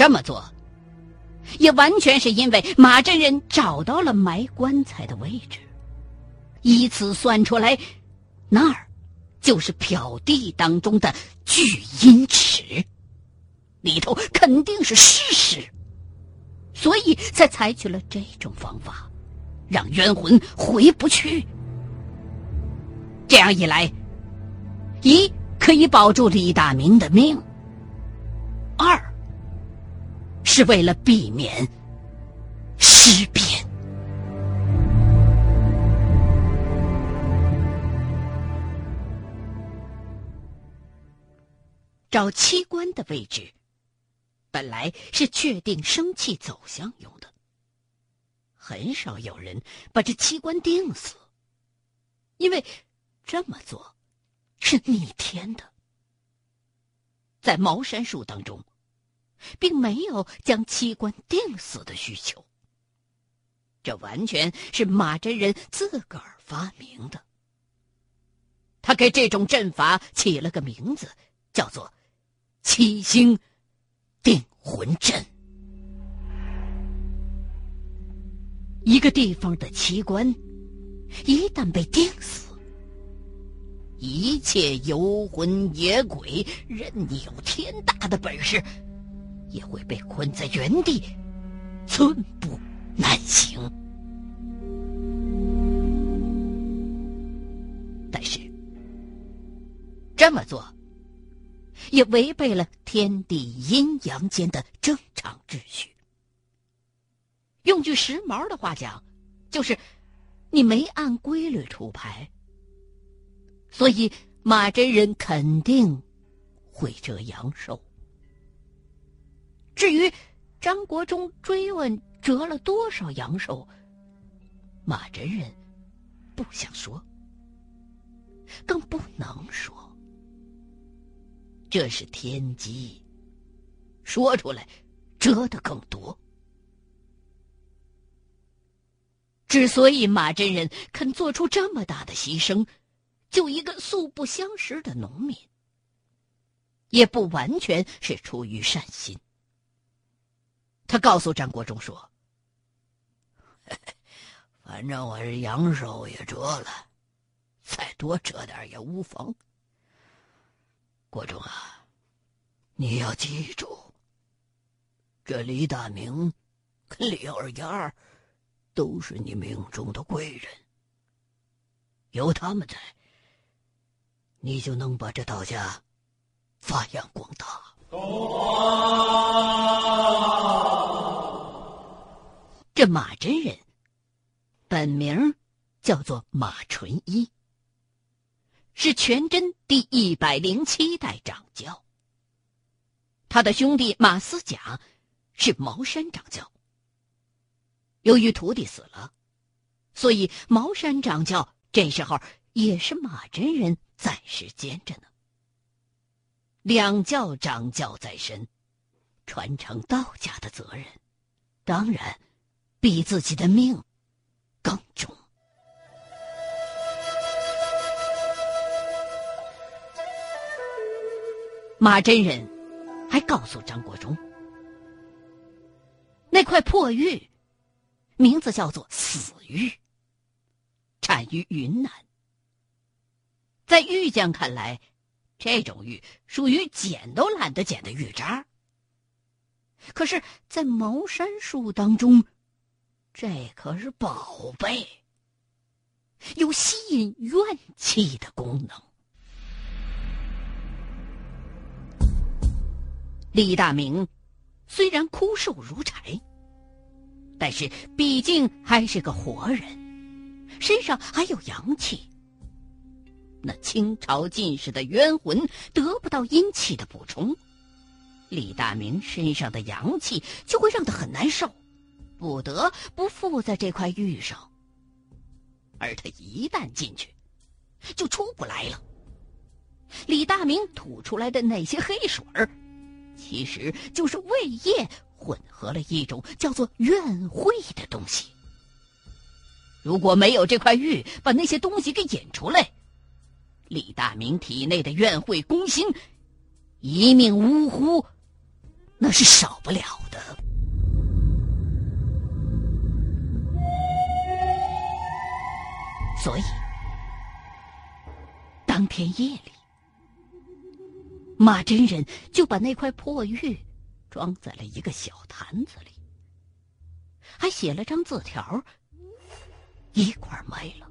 这么做，也完全是因为马真人找到了埋棺材的位置，以此算出来，那儿就是漂地当中的聚阴池，里头肯定是尸尸，所以才采取了这种方法，让冤魂回不去。这样一来，一可以保住李大明的命，二。是为了避免尸变。找器官的位置，本来是确定生气走向用的，很少有人把这器官定死，因为这么做是逆天的。在茅山术当中。并没有将七官定死的需求，这完全是马真人自个儿发明的。他给这种阵法起了个名字，叫做“七星定魂阵”。一个地方的七官一旦被定死，一切游魂野鬼，任你有天大的本事。也会被困在原地，寸步难行。但是这么做也违背了天地阴阳间的正常秩序。用句时髦的话讲，就是你没按规律出牌，所以马真人肯定会折阳寿。至于张国忠追问折了多少阳寿，马真人不想说，更不能说。这是天机，说出来折的更多。之所以马真人肯做出这么大的牺牲，就一个素不相识的农民，也不完全是出于善心。他告诉张国忠说：“反正我这阳寿也折了，再多折点也无妨。国忠啊，你要记住，这李大明跟李二丫都是你命中的贵人，有他们在，你就能把这道家发扬光大。”这马真人，本名叫做马纯一，是全真第一百零七代掌教。他的兄弟马思甲是茅山掌教。由于徒弟死了，所以茅山掌教这时候也是马真人暂时兼着呢。两教掌教在身，传承道家的责任，当然。比自己的命更重。马真人还告诉张国忠，那块破玉名字叫做死玉，产于云南。在玉匠看来，这种玉属于捡都懒得捡的玉渣。可是，在茅山术当中，这可是宝贝，有吸引怨气的功能。李大明虽然枯瘦如柴，但是毕竟还是个活人，身上还有阳气。那清朝进士的冤魂得不到阴气的补充，李大明身上的阳气就会让他很难受。不得不附在这块玉上，而他一旦进去，就出不来了。李大明吐出来的那些黑水儿，其实就是胃液混合了一种叫做怨秽的东西。如果没有这块玉把那些东西给引出来，李大明体内的怨秽攻心，一命呜呼，那是少不了的。所以，当天夜里，马真人就把那块破玉装在了一个小坛子里，还写了张字条，一块没了。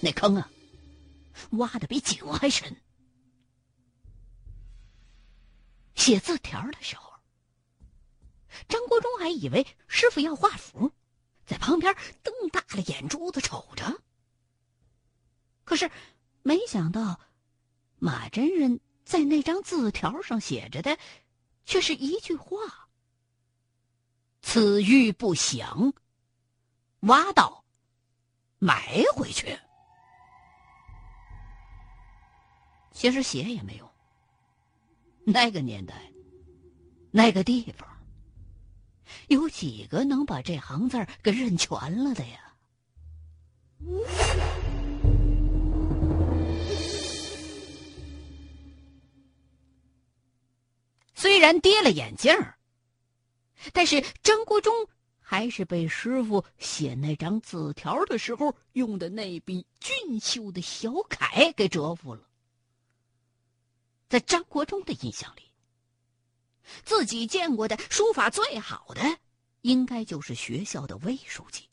那坑啊，挖的比井还深。写字条的时候，张国忠还以为师傅要画符，在旁边瞪大了眼珠子瞅着。可是，没想到马真人在那张字条上写着的，却是一句话：“此玉不祥，挖到埋回去。”其实写也没用。那个年代，那个地方，有几个能把这行字给认全了的呀？虽然跌了眼镜儿，但是张国忠还是被师傅写那张字条的时候用的那笔俊秀的小楷给折服了。在张国忠的印象里，自己见过的书法最好的，应该就是学校的魏书记。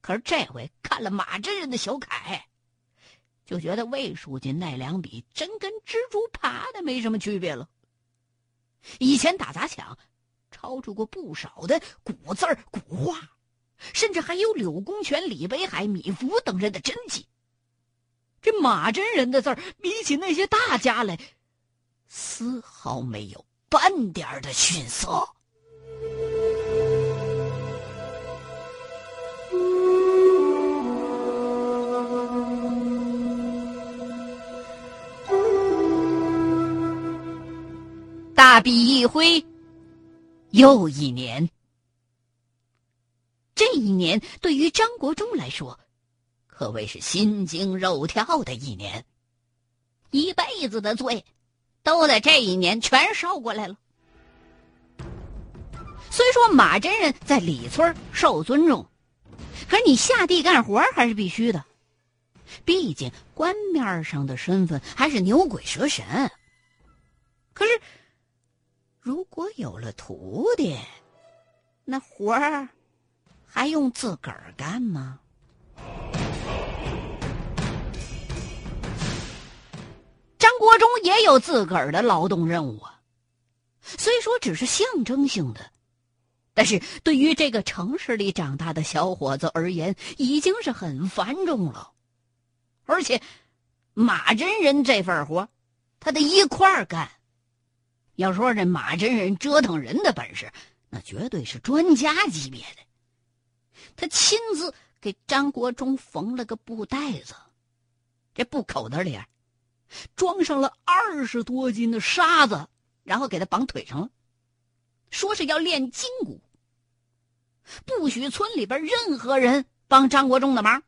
可是这回看了马真人的小楷，就觉得魏书记那两笔真跟蜘蛛爬的没什么区别了。以前打砸抢，抄出过不少的古字古画，甚至还有柳公权、李北海、米芾等人的真迹。这马真人的字儿，比起那些大家来，丝毫没有半点的逊色。大笔一挥，又一年。这一年对于张国忠来说。可谓是心惊肉跳的一年，一辈子的罪，都在这一年全受过来了。虽说马真人在李村受尊重，可是你下地干活还是必须的，毕竟官面上的身份还是牛鬼蛇神。可是，如果有了徒弟，那活儿还用自个儿干吗？国忠也有自个儿的劳动任务啊，虽说只是象征性的，但是对于这个城市里长大的小伙子而言，已经是很繁重了。而且，马真人这份活，他得一块干。要说这马真人折腾人的本事，那绝对是专家级别的。他亲自给张国忠缝了个布袋子，这布口袋里。装上了二十多斤的沙子，然后给他绑腿上了，说是要练筋骨，不许村里边任何人帮张国忠的忙。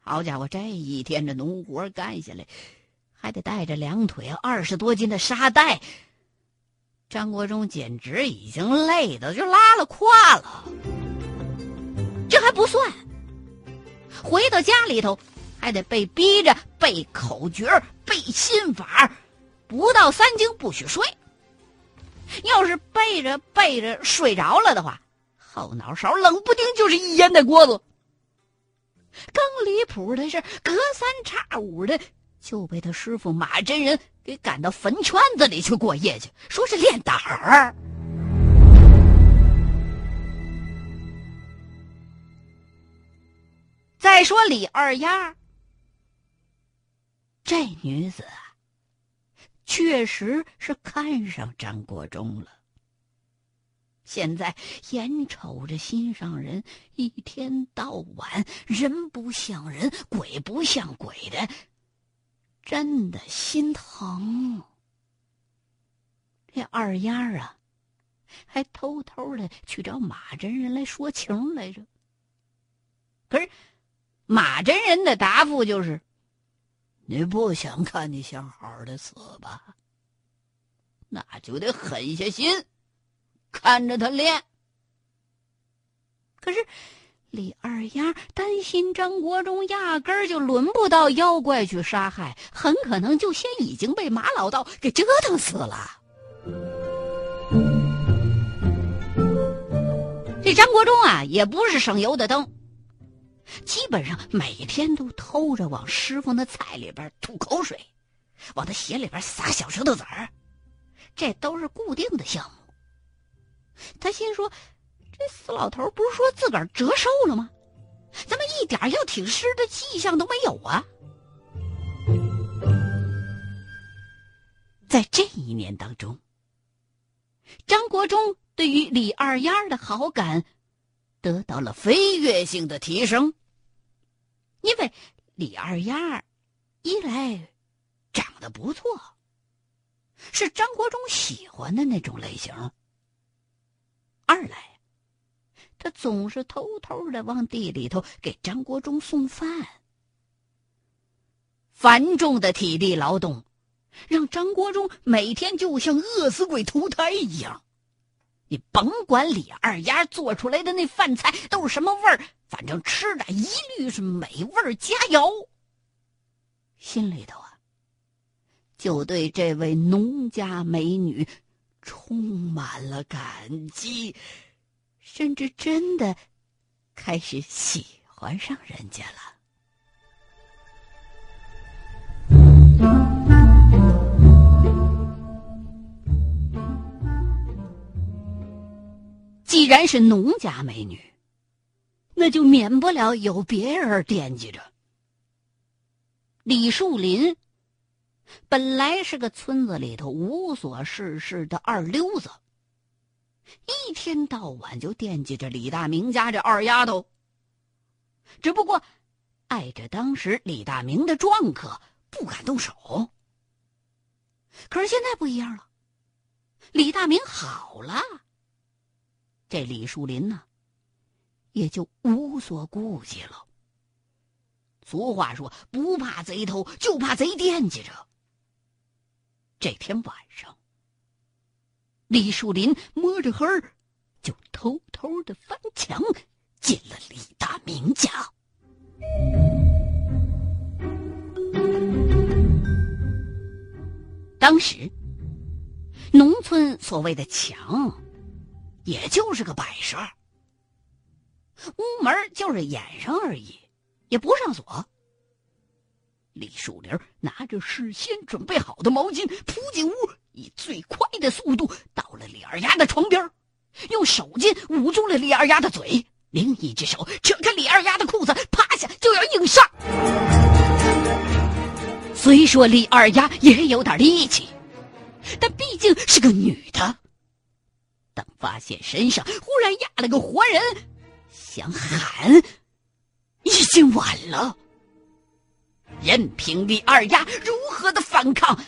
好家伙，这一天这农活干下来，还得带着两腿二十多斤的沙袋，张国忠简直已经累的就拉了胯了。这还不算，回到家里头。还得被逼着背口诀、背心法，不到三更不许睡。要是背着背着睡着了的话，后脑勺冷不丁就是一烟袋锅子。更离谱的是，隔三差五的就被他师傅马真人给赶到坟圈子里去过夜去，说是练胆儿。再说李二丫。这女子啊，确实是看上张国忠了。现在眼瞅着心上人一天到晚人不像人、鬼不像鬼的，真的心疼。这二丫啊，还偷偷的去找马真人来说情来着。可是马真人的答复就是。你不想看你想好的死吧？那就得狠下心，看着他练。可是李二丫担心张国忠压根儿就轮不到妖怪去杀害，很可能就先已经被马老道给折腾死了。这张国忠啊，也不是省油的灯，基本上每天都偷着往师傅那菜里边吐口水，往他鞋里边撒小石头子儿，这都是固定的项目。他心说。这死老头不是说自个儿折寿了吗？怎么一点要挺尸的迹象都没有啊？在这一年当中，张国忠对于李二丫的好感得到了飞跃性的提升。因为李二丫一来长得不错，是张国忠喜欢的那种类型；二来。他总是偷偷的往地里头给张国忠送饭。繁重的体力劳动，让张国忠每天就像饿死鬼投胎一样。你甭管李二丫做出来的那饭菜都是什么味儿，反正吃的一律是美味佳肴。心里头啊，就对这位农家美女充满了感激。甚至真的开始喜欢上人家了。既然是农家美女，那就免不了有别人惦记着。李树林本来是个村子里头无所事事的二流子。一天到晚就惦记着李大明家这二丫头。只不过，碍着当时李大明的壮客，不敢动手。可是现在不一样了，李大明好了，这李树林呢，也就无所顾忌了。俗话说，不怕贼偷，就怕贼惦记着。这天晚上。李树林摸着黑儿，就偷偷的翻墙进了李大明家。当时，农村所谓的墙，也就是个摆设，屋门就是掩上而已，也不上锁。李树林拿着事先准备好的毛巾扑进屋。以最快的速度到了李二丫的床边，用手巾捂住了李二丫的嘴，另一只手扯开李二丫的裤子，趴下就要硬上。虽说李二丫也有点力气，但毕竟是个女的。等发现身上忽然压了个活人，想喊，已经晚了。任凭李二丫如何的反抗。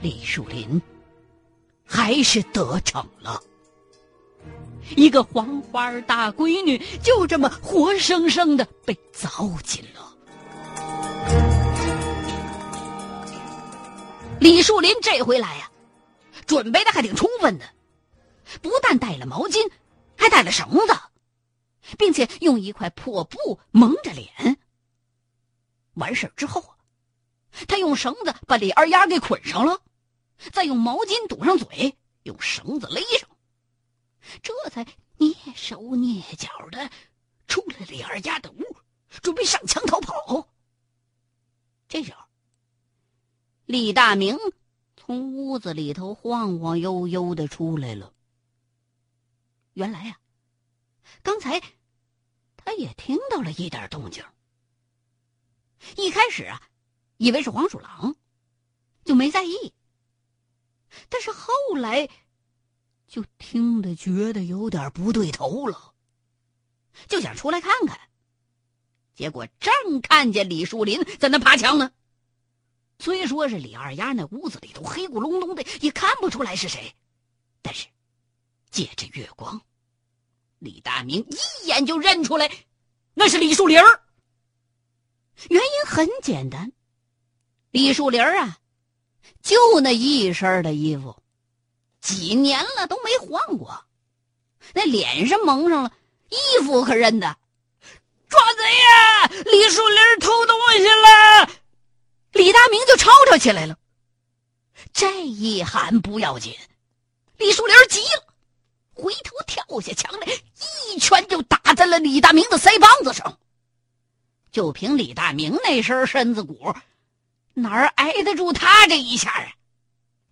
李树林还是得逞了，一个黄花大闺女就这么活生生的被糟践了。李树林这回来呀，准备的还挺充分的，不但带了毛巾，还带了绳子，并且用一块破布蒙着脸。完事之后他用绳子把李二丫给捆上了。再用毛巾堵上嘴，用绳子勒上，这才蹑手蹑脚的出了李二丫的屋，准备上墙逃跑。这时候，李大明从屋子里头晃晃悠悠的出来了。原来呀，刚才他也听到了一点动静。一开始啊，以为是黄鼠狼，就没在意。但是后来，就听得觉得有点不对头了，就想出来看看。结果正看见李树林在那爬墙呢。虽说是李二丫那屋子里头黑咕隆咚的，也看不出来是谁，但是借着月光，李大明一眼就认出来，那是李树林儿原因很简单，李树林儿啊。就那一身的衣服，几年了都没换过。那脸上蒙上了，衣服可认得。抓贼呀！李树林偷东西了！李大明就吵吵起来了。这一喊不要紧，李树林急了，回头跳下墙来，一拳就打在了李大明的腮帮子上。就凭李大明那身身子骨，哪儿挨得住他这一下啊？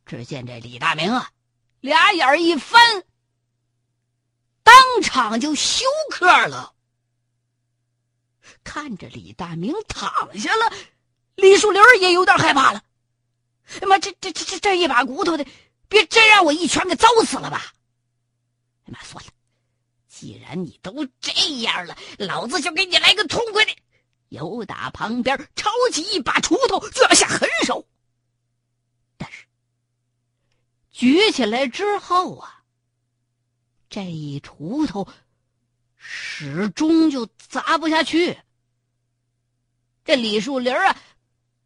只见这李大明啊，俩眼一翻，当场就休克了。看着李大明躺下了，李树林也有点害怕了。哎妈，这这这这这一把骨头的，别真让我一拳给揍死了吧？哎妈，算了，既然你都这样了，老子就给你来个痛快的。由打旁边抄起一把锄头就要下狠手，但是举起来之后啊，这一锄头始终就砸不下去。这李树林啊，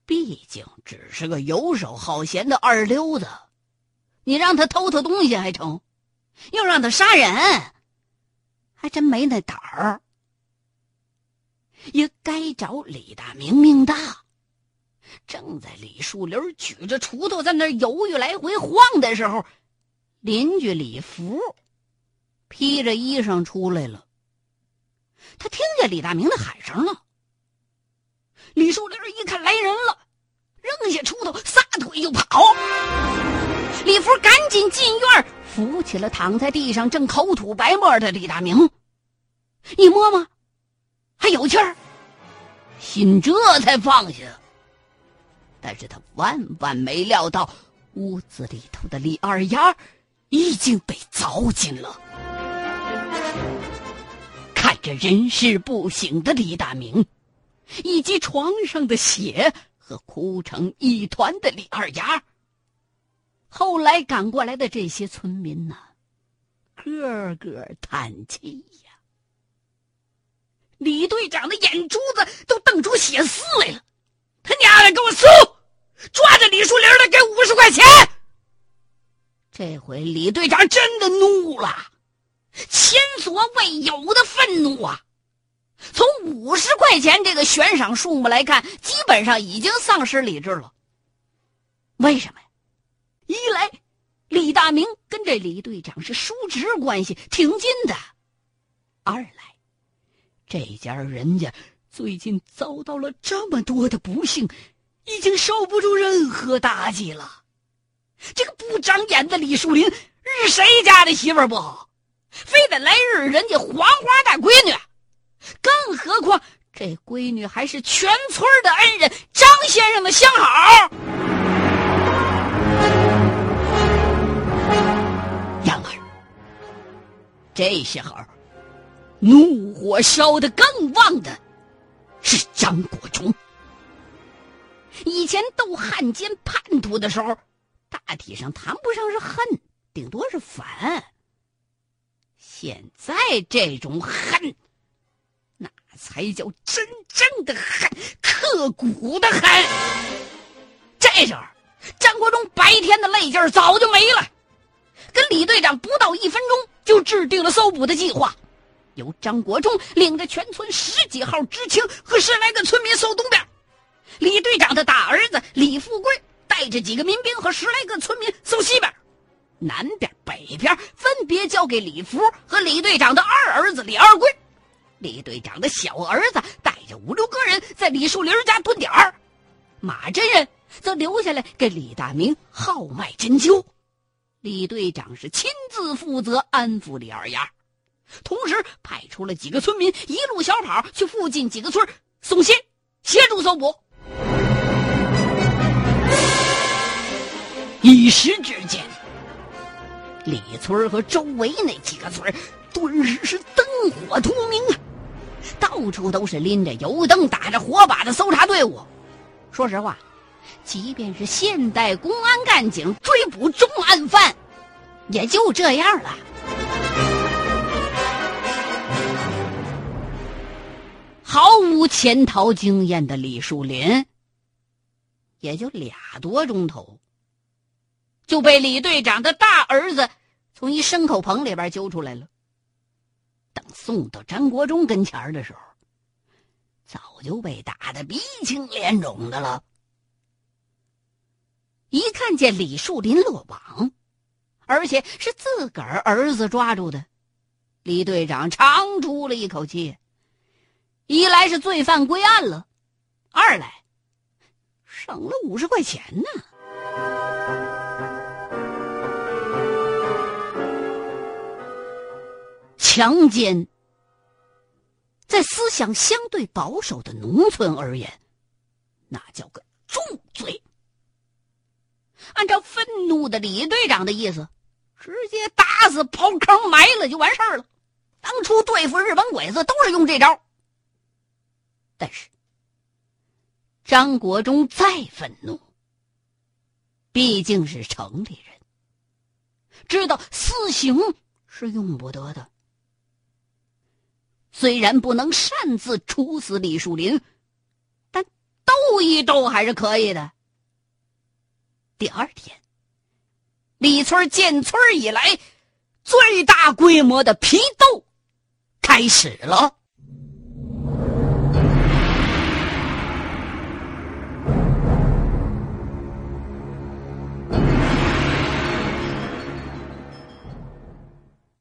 毕竟只是个游手好闲的二流子，你让他偷偷东西还成，又让他杀人，还真没那胆儿。也该找李大明命大。正在李树林举着锄头在那犹豫来回晃的时候，邻居李福披着衣裳出来了。他听见李大明的喊声了。李树林一看来人了，扔下锄头，撒腿就跑。李福赶紧进院，扶起了躺在地上正口吐白沫的李大明，一摸摸。还有气儿，心这才放下。但是他万万没料到，屋子里头的李二丫已经被凿进了。看着人事不省的李大明，以及床上的血和哭成一团的李二丫，后来赶过来的这些村民呐，个个叹气呀。李队长的眼珠子都瞪出血丝来了，他娘的，给我搜！抓着李树林的，给五十块钱！这回李队长真的怒了，前所未有的愤怒啊！从五十块钱这个悬赏数目来看，基本上已经丧失理智了。为什么呀？一来，李大明跟这李队长是叔侄关系，挺近的；二来，这家人家最近遭到了这么多的不幸，已经受不住任何打击了。这个不长眼的李树林是谁家的媳妇不好，非得来日人家黄花大闺女，更何况这闺女还是全村的恩人张先生的相好。这时候。怒火烧得更旺的是张国忠。以前斗汉奸叛徒的时候，大体上谈不上是恨，顶多是烦。现在这种恨，那才叫真正的恨，刻骨的恨。这时候，张国忠白天的累劲早就没了，跟李队长不到一分钟就制定了搜捕的计划。由张国忠领着全村十几号知青和十来个村民搜东边，李队长的大儿子李富贵带着几个民兵和十来个村民搜西边，南边、北边分别交给李福和李队长的二儿子李二贵。李队长的小儿子带着五六个人在李树林家蹲点儿，马真人则留下来给李大明号脉针灸。李队长是亲自负责安抚李二丫。同时派出了几个村民，一路小跑去附近几个村送信，协助搜捕。一时之间，李村和周围那几个村顿时是灯火通明啊！到处都是拎着油灯、打着火把的搜查队伍。说实话，即便是现代公安干警追捕重案犯，也就这样了。毫无潜逃经验的李树林，也就俩多钟头就被李队长的大儿子从一牲口棚里边揪出来了。等送到张国忠跟前的时候，早就被打得鼻青脸肿的了。见李树林落网，而且是自个儿儿子抓住的，李队长长出了一口气。一来是罪犯归案了，二来省了五十块钱呢。强奸，在思想相对保守的农村而言，那叫个重罪。按照愤怒的李队长的意思，直接打死、刨坑埋了就完事儿了。当初对付日本鬼子都是用这招。但是，张国忠再愤怒，毕竟是城里人，知道私刑是用不得的。虽然不能擅自处死李树林，但斗一斗还是可以的。第二天，李村建村以来最大规模的批斗开始了。